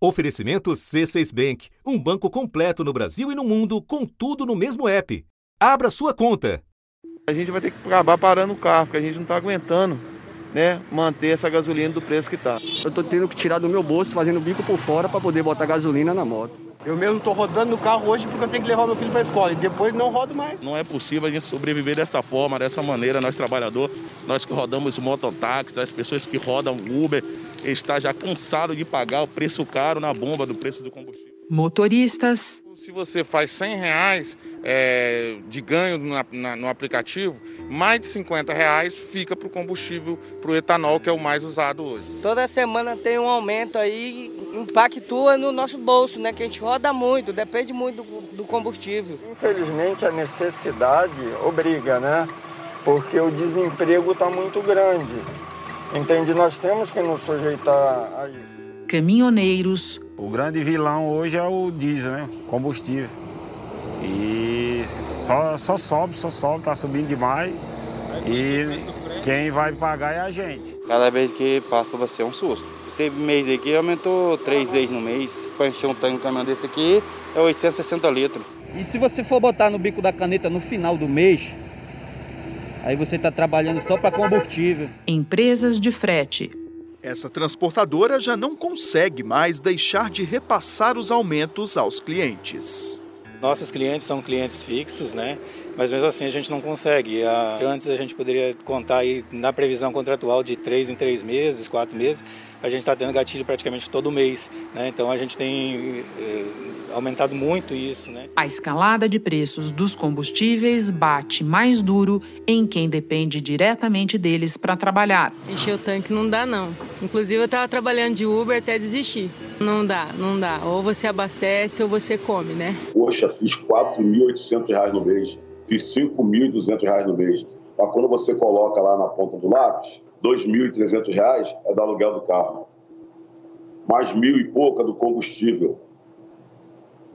Oferecimento C6 Bank, um banco completo no Brasil e no mundo, com tudo no mesmo app. Abra sua conta. A gente vai ter que acabar parando o carro, porque a gente não está aguentando, né, manter essa gasolina do preço que está. Eu estou tendo que tirar do meu bolso, fazendo bico por fora para poder botar gasolina na moto. Eu mesmo estou rodando no carro hoje porque eu tenho que levar meu filho para a escola e depois não rodo mais. Não é possível a gente sobreviver dessa forma, dessa maneira, nós trabalhadores, nós que rodamos mototáxis, as pessoas que rodam Uber, está já cansado de pagar o preço caro na bomba do preço do combustível. Motoristas. Se você faz 100 reais é, de ganho na, na, no aplicativo, mais de 50 reais fica para o combustível, para o etanol, que é o mais usado hoje. Toda semana tem um aumento aí, impactua no nosso bolso, né? Que a gente roda muito, depende muito do, do combustível. Infelizmente a necessidade obriga, né? Porque o desemprego está muito grande. Entende? Nós temos que nos sujeitar a isso. Caminhoneiros. O grande vilão hoje é o diesel, né? Combustível. E só, só sobe, só sobe, tá subindo demais. E quem vai pagar é a gente. Cada vez que passa para você é um susto. Teve mês aqui, aumentou três vezes no mês. Para encher um tanque um caminhão desse aqui, é 860 litros. E se você for botar no bico da caneta no final do mês, Aí você está trabalhando só para combustível. Empresas de frete. Essa transportadora já não consegue mais deixar de repassar os aumentos aos clientes. Nossos clientes são clientes fixos, né? Mas mesmo assim a gente não consegue. Antes a gente poderia contar aí na previsão contratual de três em três meses, quatro meses. A gente está tendo gatilho praticamente todo mês, né? Então a gente tem eh, aumentado muito isso, né? A escalada de preços dos combustíveis bate mais duro em quem depende diretamente deles para trabalhar. Encher o tanque não dá não. Inclusive eu estava trabalhando de Uber até desistir. Não dá, não dá. Ou você abastece ou você come, né? Poxa, fiz R$ 4.800 no mês fiz R$ 5.200 no mês. Mas quando você coloca lá na ponta do lápis, R$ 2.300 é do aluguel do carro. Mais mil e pouca do combustível,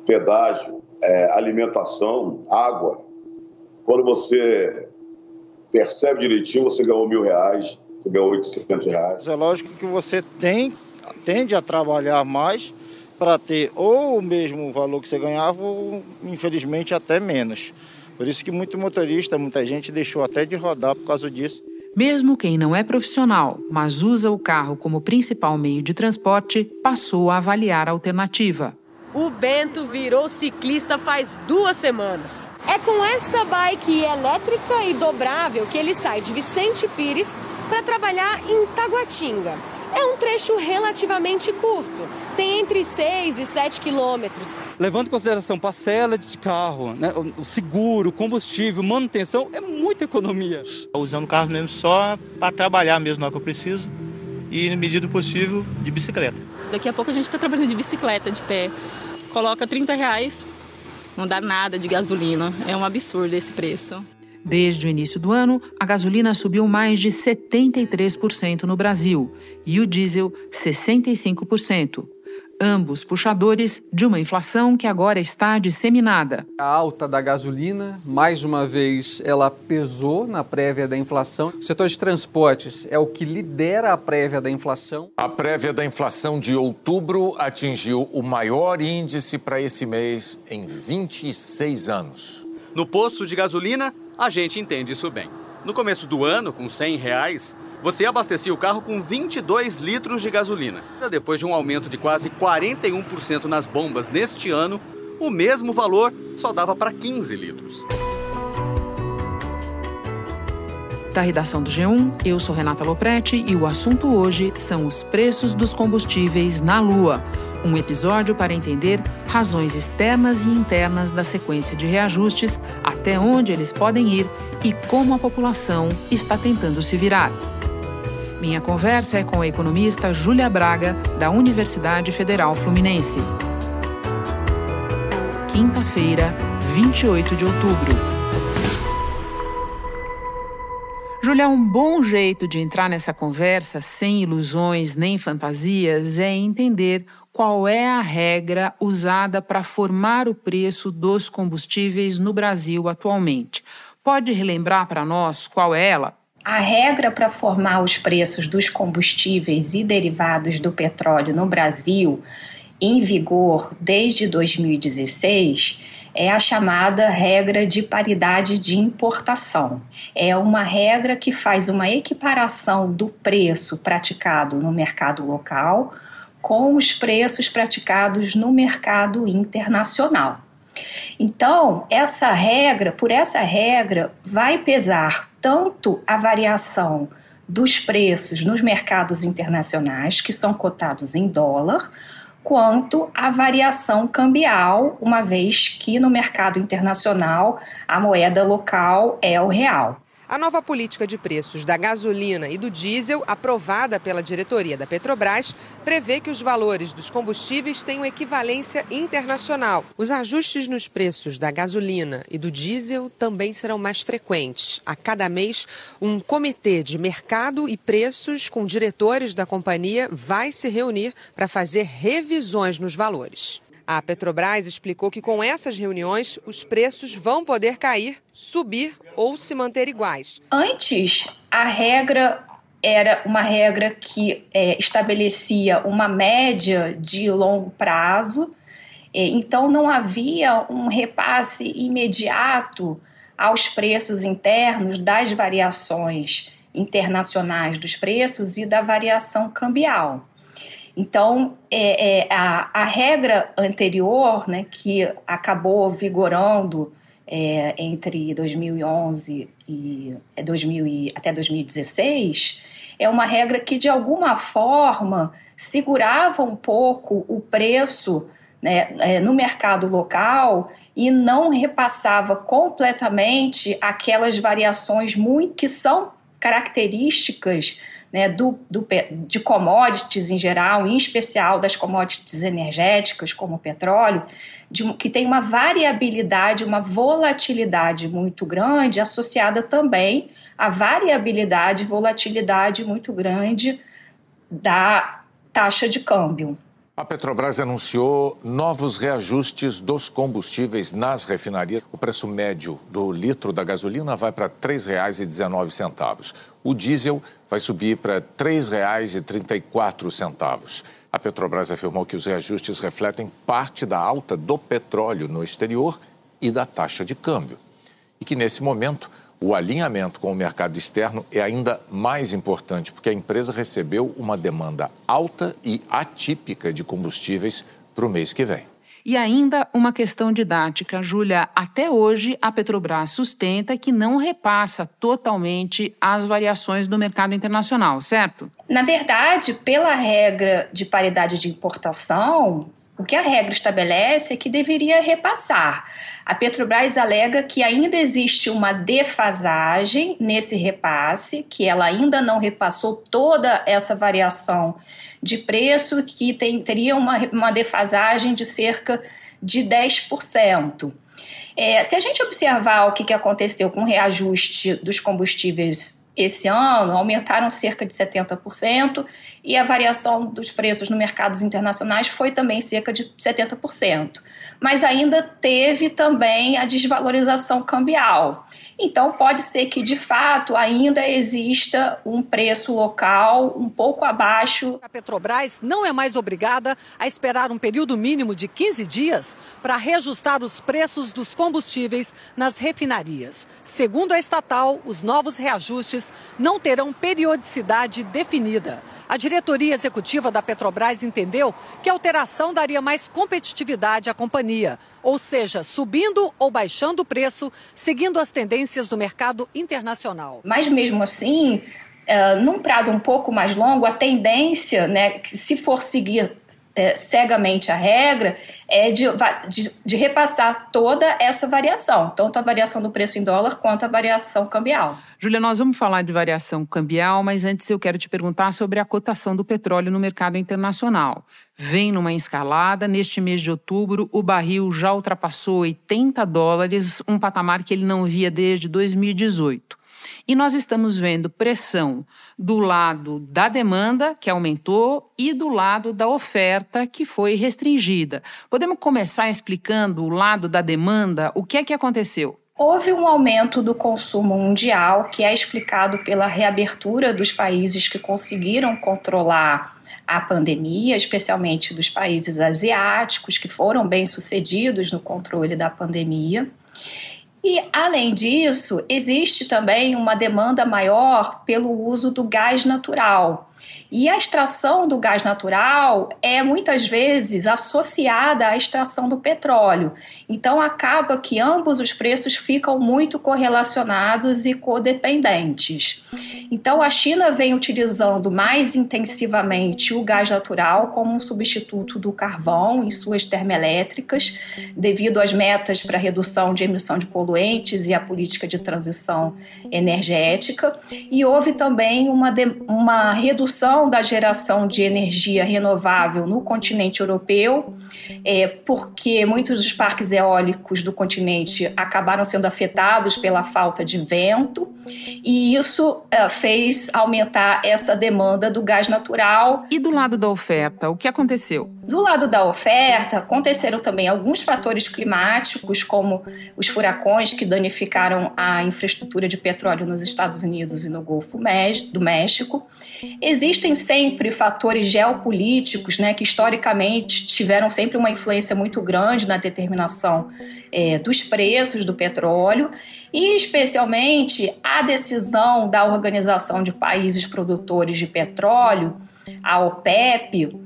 pedágio, é, alimentação, água. Quando você percebe direitinho, você ganhou mil reais, você ganhou 800 reais. É lógico que você tem, tende a trabalhar mais para ter ou o mesmo valor que você ganhava ou, infelizmente, até menos. Por isso que muito motorista, muita gente deixou até de rodar por causa disso. Mesmo quem não é profissional, mas usa o carro como principal meio de transporte, passou a avaliar a alternativa. O Bento virou ciclista faz duas semanas. É com essa bike elétrica e dobrável que ele sai de Vicente Pires para trabalhar em Taguatinga. É um trecho relativamente curto, tem entre 6 e 7 quilômetros. Levando em consideração parcela de carro, né, o seguro, combustível, manutenção, é muita economia. Usando o carro mesmo só para trabalhar mesmo na hora que eu preciso e, na medida do possível, de bicicleta. Daqui a pouco a gente está trabalhando de bicicleta, de pé. Coloca 30 reais, não dá nada de gasolina. É um absurdo esse preço. Desde o início do ano, a gasolina subiu mais de 73% no Brasil e o diesel 65%. Ambos puxadores de uma inflação que agora está disseminada. A alta da gasolina, mais uma vez, ela pesou na prévia da inflação. O setor de transportes é o que lidera a prévia da inflação. A prévia da inflação de outubro atingiu o maior índice para esse mês em 26 anos. No posto de gasolina, a gente entende isso bem. No começo do ano, com 100 reais, você abastecia o carro com 22 litros de gasolina. Depois de um aumento de quase 41% nas bombas neste ano, o mesmo valor só dava para 15 litros. Da redação do G1, eu sou Renata Loprete e o assunto hoje são os preços dos combustíveis na Lua. Um episódio para entender razões externas e internas da sequência de reajustes, até onde eles podem ir e como a população está tentando se virar. Minha conversa é com a economista Júlia Braga, da Universidade Federal Fluminense. Quinta-feira, 28 de outubro. Júlia, um bom jeito de entrar nessa conversa sem ilusões nem fantasias é entender qual é a regra usada para formar o preço dos combustíveis no Brasil atualmente. Pode relembrar para nós qual é ela? A regra para formar os preços dos combustíveis e derivados do petróleo no Brasil em vigor desde 2016 é a chamada regra de paridade de importação. É uma regra que faz uma equiparação do preço praticado no mercado local com os preços praticados no mercado internacional. Então, essa regra, por essa regra, vai pesar tanto a variação dos preços nos mercados internacionais, que são cotados em dólar, quanto a variação cambial, uma vez que no mercado internacional a moeda local é o real. A nova política de preços da gasolina e do diesel, aprovada pela diretoria da Petrobras, prevê que os valores dos combustíveis tenham equivalência internacional. Os ajustes nos preços da gasolina e do diesel também serão mais frequentes. A cada mês, um comitê de mercado e preços com diretores da companhia vai se reunir para fazer revisões nos valores. A Petrobras explicou que com essas reuniões os preços vão poder cair, subir ou se manter iguais. Antes, a regra era uma regra que é, estabelecia uma média de longo prazo, é, então não havia um repasse imediato aos preços internos das variações internacionais dos preços e da variação cambial. Então, é, é, a, a, regra anterior, né, que acabou vigorando é, entre 2011 e, 2000 é, e até 2016, é uma regra que, de alguma forma, segurava um pouco o preço né, é, no mercado local e não repassava completamente aquelas variações muito que são características né, do, do, de commodities em geral, em especial das commodities energéticas, como o petróleo, de, que tem uma variabilidade, uma volatilidade muito grande, associada também à variabilidade e volatilidade muito grande da taxa de câmbio. A Petrobras anunciou novos reajustes dos combustíveis nas refinarias. O preço médio do litro da gasolina vai para R$ 3,19. O diesel vai subir para R$ 3,34. A Petrobras afirmou que os reajustes refletem parte da alta do petróleo no exterior e da taxa de câmbio. E que, nesse momento, o alinhamento com o mercado externo é ainda mais importante, porque a empresa recebeu uma demanda alta e atípica de combustíveis para o mês que vem. E ainda uma questão didática, Júlia. Até hoje, a Petrobras sustenta que não repassa totalmente as variações do mercado internacional, certo? Na verdade, pela regra de paridade de importação, o que a regra estabelece é que deveria repassar. A Petrobras alega que ainda existe uma defasagem nesse repasse, que ela ainda não repassou toda essa variação de preço, que tem, teria uma, uma defasagem de cerca de 10%. É, se a gente observar o que, que aconteceu com o reajuste dos combustíveis esse ano aumentaram cerca de 70% e a variação dos preços no mercados internacionais foi também cerca de 70%. Mas ainda teve também a desvalorização cambial. Então pode ser que de fato ainda exista um preço local um pouco abaixo. A Petrobras não é mais obrigada a esperar um período mínimo de 15 dias para reajustar os preços dos combustíveis nas refinarias. Segundo a estatal, os novos reajustes não terão periodicidade definida. A diretoria executiva da Petrobras entendeu que a alteração daria mais competitividade à companhia, ou seja, subindo ou baixando o preço, seguindo as tendências do mercado internacional. Mas mesmo assim, uh, num prazo um pouco mais longo, a tendência, né, que se for seguir é, cegamente a regra é de, de, de, repassar toda essa variação, tanto a variação do preço em dólar quanto a variação cambial. Júlia, nós vamos falar de variação cambial, mas antes eu quero te perguntar sobre a cotação do petróleo no mercado internacional. Vem numa escalada, neste mês de outubro, o barril já ultrapassou 80 dólares, um patamar que ele não via desde 2018. E nós estamos vendo pressão do lado da demanda, que aumentou, e do lado da oferta, que foi restringida. Podemos começar explicando o lado da demanda? O que é que aconteceu? Houve um aumento do consumo mundial que é explicado pela reabertura dos países que conseguiram controlar à pandemia, especialmente dos países asiáticos, que foram bem sucedidos no controle da pandemia. E, além disso, existe também uma demanda maior pelo uso do gás natural. E a extração do gás natural é muitas vezes associada à extração do petróleo. Então acaba que ambos os preços ficam muito correlacionados e codependentes. Então a China vem utilizando mais intensivamente o gás natural como um substituto do carvão em suas termoelétricas, devido às metas para redução de emissão de poluentes e a política de transição energética. E houve também uma, de, uma redução da geração de energia renovável no continente europeu, é, porque muitos dos parques eólicos do continente acabaram sendo afetados pela falta de vento, e isso é, fez aumentar essa demanda do gás natural. E do lado da oferta, o que aconteceu? Do lado da oferta, aconteceram também alguns fatores climáticos, como os furacões que danificaram a infraestrutura de petróleo nos Estados Unidos e no Golfo do México. Existem sempre fatores geopolíticos, né, que historicamente tiveram sempre uma influência muito grande na determinação é, dos preços do petróleo, e especialmente a decisão da Organização de Países Produtores de Petróleo, a OPEP,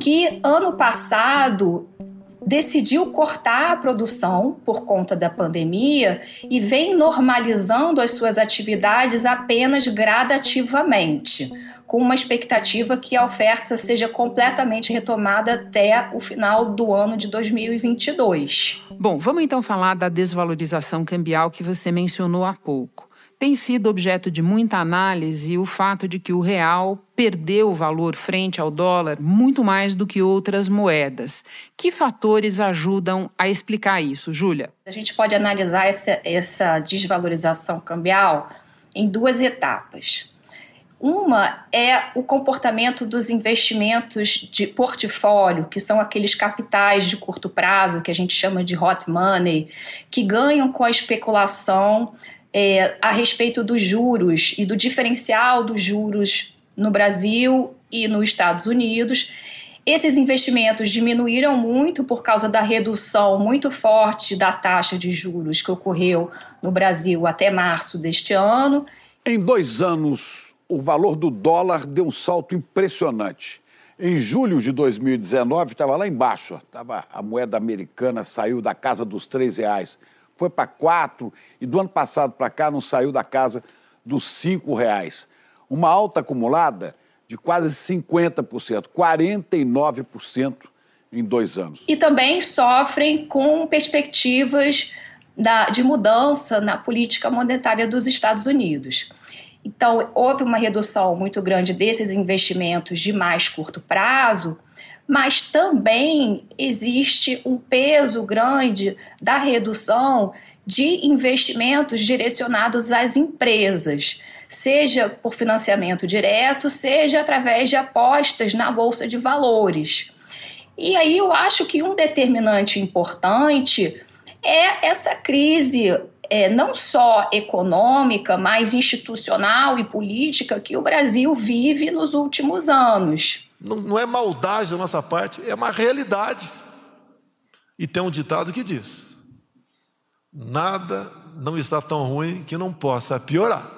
que ano passado decidiu cortar a produção por conta da pandemia e vem normalizando as suas atividades apenas gradativamente, com uma expectativa que a oferta seja completamente retomada até o final do ano de 2022. Bom, vamos então falar da desvalorização cambial que você mencionou há pouco. Tem sido objeto de muita análise o fato de que o real perdeu valor frente ao dólar muito mais do que outras moedas. Que fatores ajudam a explicar isso, Júlia? A gente pode analisar essa, essa desvalorização cambial em duas etapas. Uma é o comportamento dos investimentos de portfólio, que são aqueles capitais de curto prazo, que a gente chama de hot money, que ganham com a especulação é, a respeito dos juros e do diferencial dos juros no Brasil e nos Estados Unidos. Esses investimentos diminuíram muito por causa da redução muito forte da taxa de juros que ocorreu no Brasil até março deste ano. Em dois anos, o valor do dólar deu um salto impressionante. Em julho de 2019, estava lá embaixo, tava, a moeda americana saiu da casa dos três reais foi para quatro e do ano passado para cá não saiu da casa dos cinco reais. Uma alta acumulada de quase 50%, 49% em dois anos. E também sofrem com perspectivas da, de mudança na política monetária dos Estados Unidos. Então, houve uma redução muito grande desses investimentos de mais curto prazo, mas também existe um peso grande da redução de investimentos direcionados às empresas, seja por financiamento direto, seja através de apostas na bolsa de valores. E aí eu acho que um determinante importante é essa crise é, não só econômica, mas institucional e política que o Brasil vive nos últimos anos. Não, não é maldade da nossa parte, é uma realidade. E tem um ditado que diz: nada não está tão ruim que não possa piorar.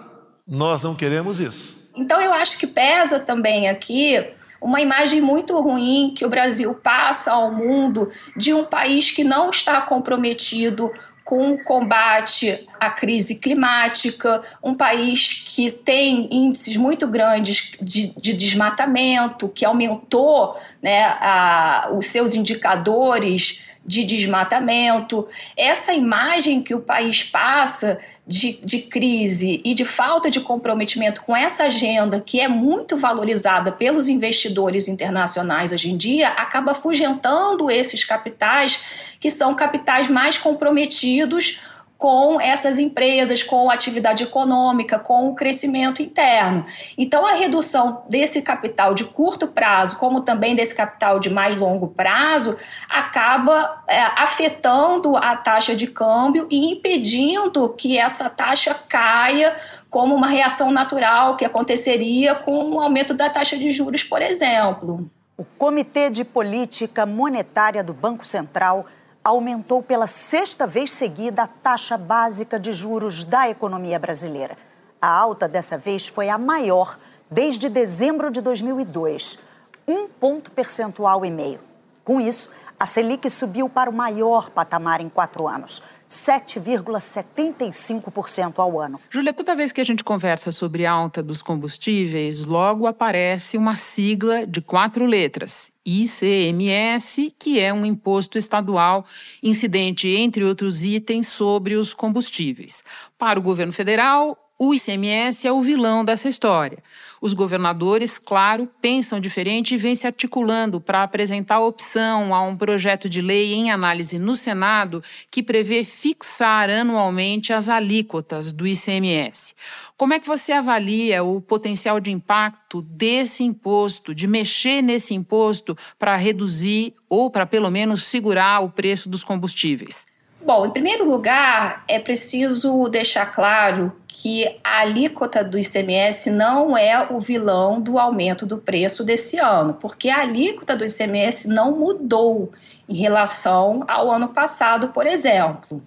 Nós não queremos isso. Então eu acho que pesa também aqui uma imagem muito ruim que o Brasil passa ao mundo de um país que não está comprometido com o combate à crise climática, um país que tem índices muito grandes de, de desmatamento, que aumentou né, a, os seus indicadores de desmatamento. Essa imagem que o país passa de, de crise e de falta de comprometimento com essa agenda que é muito valorizada pelos investidores internacionais hoje em dia, acaba afugentando esses capitais que são capitais mais comprometidos com essas empresas, com a atividade econômica, com o crescimento interno. Então, a redução desse capital de curto prazo, como também desse capital de mais longo prazo, acaba é, afetando a taxa de câmbio e impedindo que essa taxa caia como uma reação natural que aconteceria com o aumento da taxa de juros, por exemplo. O Comitê de Política Monetária do Banco Central aumentou pela sexta vez seguida a taxa básica de juros da economia brasileira. A alta dessa vez foi a maior desde dezembro de 2002, um ponto percentual e meio. Com isso, a Selic subiu para o maior patamar em quatro anos. 7,75% ao ano. Júlia, toda vez que a gente conversa sobre alta dos combustíveis, logo aparece uma sigla de quatro letras: ICMS, que é um imposto estadual incidente, entre outros itens, sobre os combustíveis. Para o governo federal, o ICMS é o vilão dessa história. Os governadores, claro, pensam diferente e vêm se articulando para apresentar opção a um projeto de lei em análise no Senado que prevê fixar anualmente as alíquotas do ICMS. Como é que você avalia o potencial de impacto desse imposto, de mexer nesse imposto para reduzir ou para pelo menos segurar o preço dos combustíveis? Bom, em primeiro lugar, é preciso deixar claro que a alíquota do ICMS não é o vilão do aumento do preço desse ano, porque a alíquota do ICMS não mudou em relação ao ano passado, por exemplo.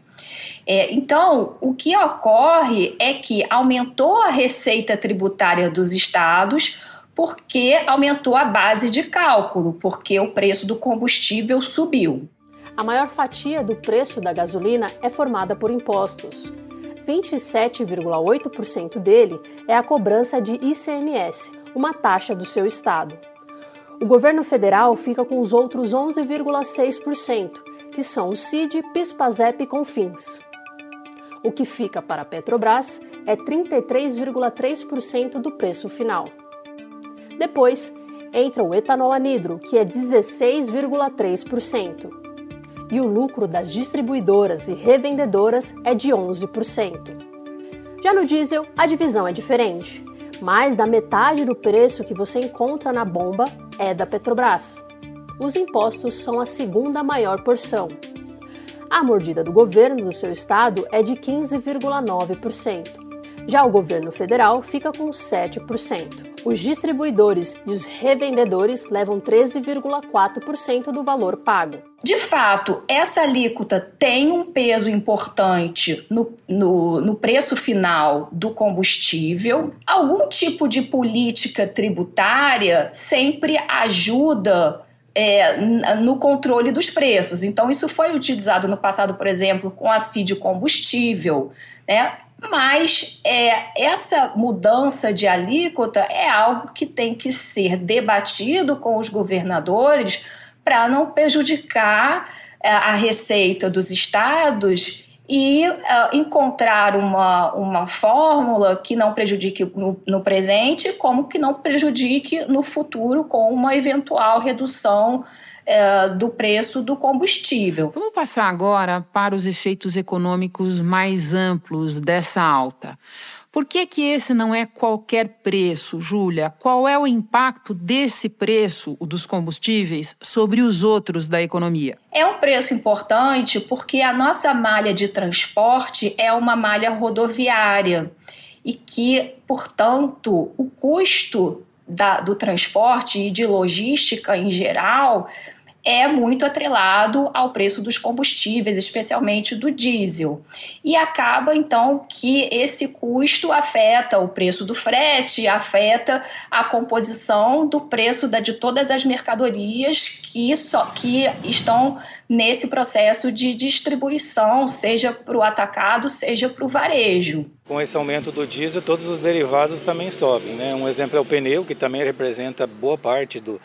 É, então, o que ocorre é que aumentou a receita tributária dos estados porque aumentou a base de cálculo, porque o preço do combustível subiu. A maior fatia do preço da gasolina é formada por impostos. 27,8% dele é a cobrança de ICMS, uma taxa do seu estado. O governo federal fica com os outros 11,6%, que são o CID, PIS/PASEP e CONFINS. O que fica para a Petrobras é 33,3% do preço final. Depois, entra o etanol anidro, que é 16,3% e o lucro das distribuidoras e revendedoras é de 11%. Já no diesel, a divisão é diferente. Mais da metade do preço que você encontra na bomba é da Petrobras. Os impostos são a segunda maior porção. A mordida do governo do seu estado é de 15,9%. Já o governo federal fica com 7%. Os distribuidores e os revendedores levam 13,4% do valor pago. De fato, essa alíquota tem um peso importante no, no, no, preço final do combustível. Algum tipo de política tributária sempre ajuda é, no controle dos preços. Então, isso foi utilizado no passado, por exemplo, com a CID combustível. Né? Mas é, essa mudança de alíquota é algo que tem que ser debatido com os governadores para não prejudicar é, a receita dos estados e uh, encontrar uma, uma fórmula que não prejudique no, no, presente, como que não prejudique no futuro com uma eventual redução é, do preço do combustível. Vamos passar agora para os efeitos econômicos mais amplos dessa alta. Por que, que esse não é qualquer preço, Júlia? Qual é o impacto desse preço, o dos combustíveis, sobre os outros da economia? É um preço importante porque a nossa malha de transporte é uma malha rodoviária e que, portanto, o custo da, do transporte e de logística em geral é muito atrelado ao preço dos combustíveis, especialmente do diesel. E acaba então que esse custo afeta o preço do frete, afeta a composição do preço da, de todas as mercadorias que, só, que estão nesse processo de distribuição, seja para o atacado, seja para o varejo. Com esse aumento do diesel, todos os derivados também sobem. Né? Um exemplo é o pneu, que também representa boa parte do,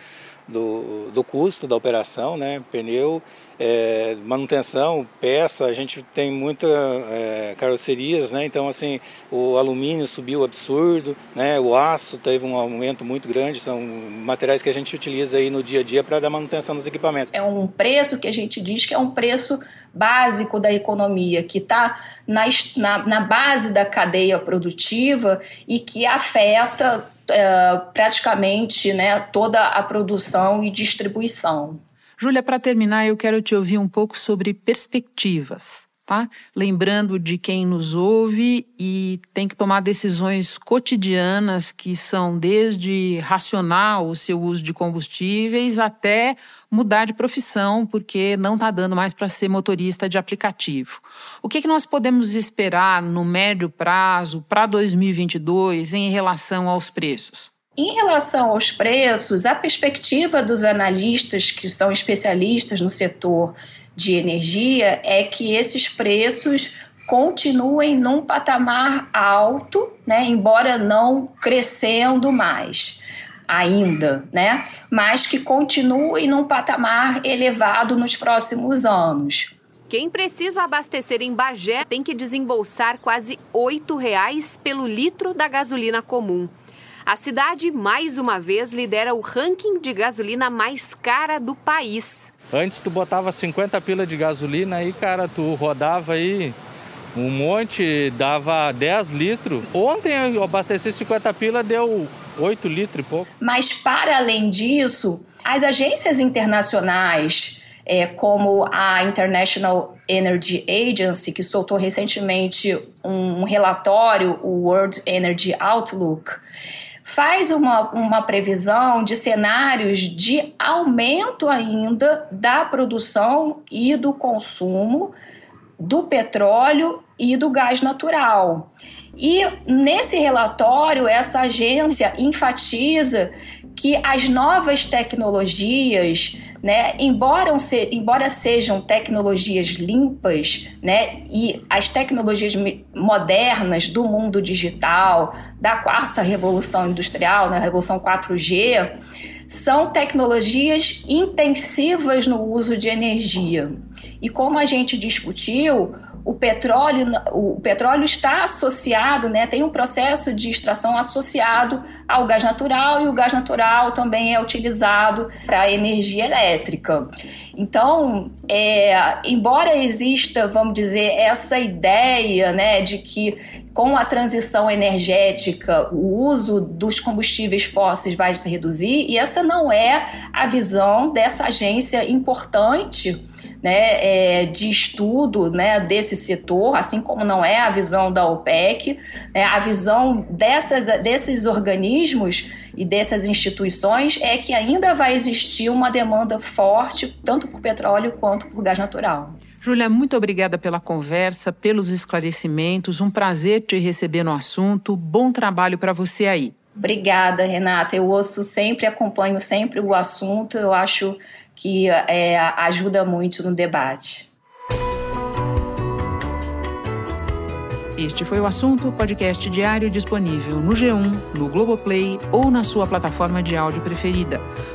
do, do custo da operação, né? Pneu, é, manutenção, peça, a gente tem muitas é, carrocerias, né? Então, assim, o alumínio subiu absurdo, né? O aço teve um aumento muito grande, são materiais que a gente utiliza aí no dia a dia para dar manutenção dos equipamentos. É um preço que a gente diz que é um preço básico da economia, que está na, na, na base da cadeia produtiva e que afeta é, praticamente né, toda a produção e distribuição. Júlia, para terminar, eu quero te ouvir um pouco sobre perspectivas. Tá? Lembrando de quem nos ouve e tem que tomar decisões cotidianas que são desde racionar o seu uso de combustíveis até mudar de profissão porque não está dando mais para ser motorista de aplicativo. O que, que nós podemos esperar no médio prazo para 2022 em relação aos preços? Em relação aos preços, a perspectiva dos analistas que são especialistas no setor de energia é que esses preços continuem num patamar alto, né, embora não crescendo mais ainda, né, mas que continue num patamar elevado nos próximos anos. Quem precisa abastecer em Bagé tem que desembolsar quase R$ reais pelo litro da gasolina comum. A cidade, mais uma vez, lidera o ranking de gasolina mais cara do país. Antes tu botava 50 pila de gasolina aí, cara, tu rodava aí um monte, dava 10 litros. Ontem eu abasteci 50 pila, deu 8 litros e pouco. Mas para além disso, as agências internacionais, é, como a International Energy Agency, que soltou recentemente um relatório, o World Energy Outlook, faz uma, uma previsão de cenários de aumento ainda da produção e do consumo do petróleo e do gás natural. E nesse relatório, essa agência enfatiza que as novas tecnologias, né, embora, se, embora sejam tecnologias limpas, né, e as tecnologias modernas do mundo digital, da quarta revolução industrial, na né, revolução 4G, são tecnologias intensivas no uso de energia. E como a gente discutiu, o petróleo, o petróleo está associado, né, tem um processo de extração associado ao gás natural e o gás natural também é utilizado para energia elétrica. Então, é, embora exista, vamos dizer, essa ideia né, de que com a transição energética o uso dos combustíveis fósseis vai se reduzir, e essa não é a visão dessa agência importante né, é, de estudo né, desse setor, assim como não é a visão da OPEC, né, a visão dessas, desses organismos e dessas instituições é que ainda vai existir uma demanda forte, tanto por petróleo quanto por gás natural. Júlia, muito obrigada pela conversa, pelos esclarecimentos. Um prazer te receber no assunto. Bom trabalho para você aí. Obrigada, Renata. Eu ouço sempre, acompanho sempre o assunto. Eu acho que é, ajuda muito no debate. Este foi o assunto podcast diário disponível no G1, no Globoplay ou na sua plataforma de áudio preferida.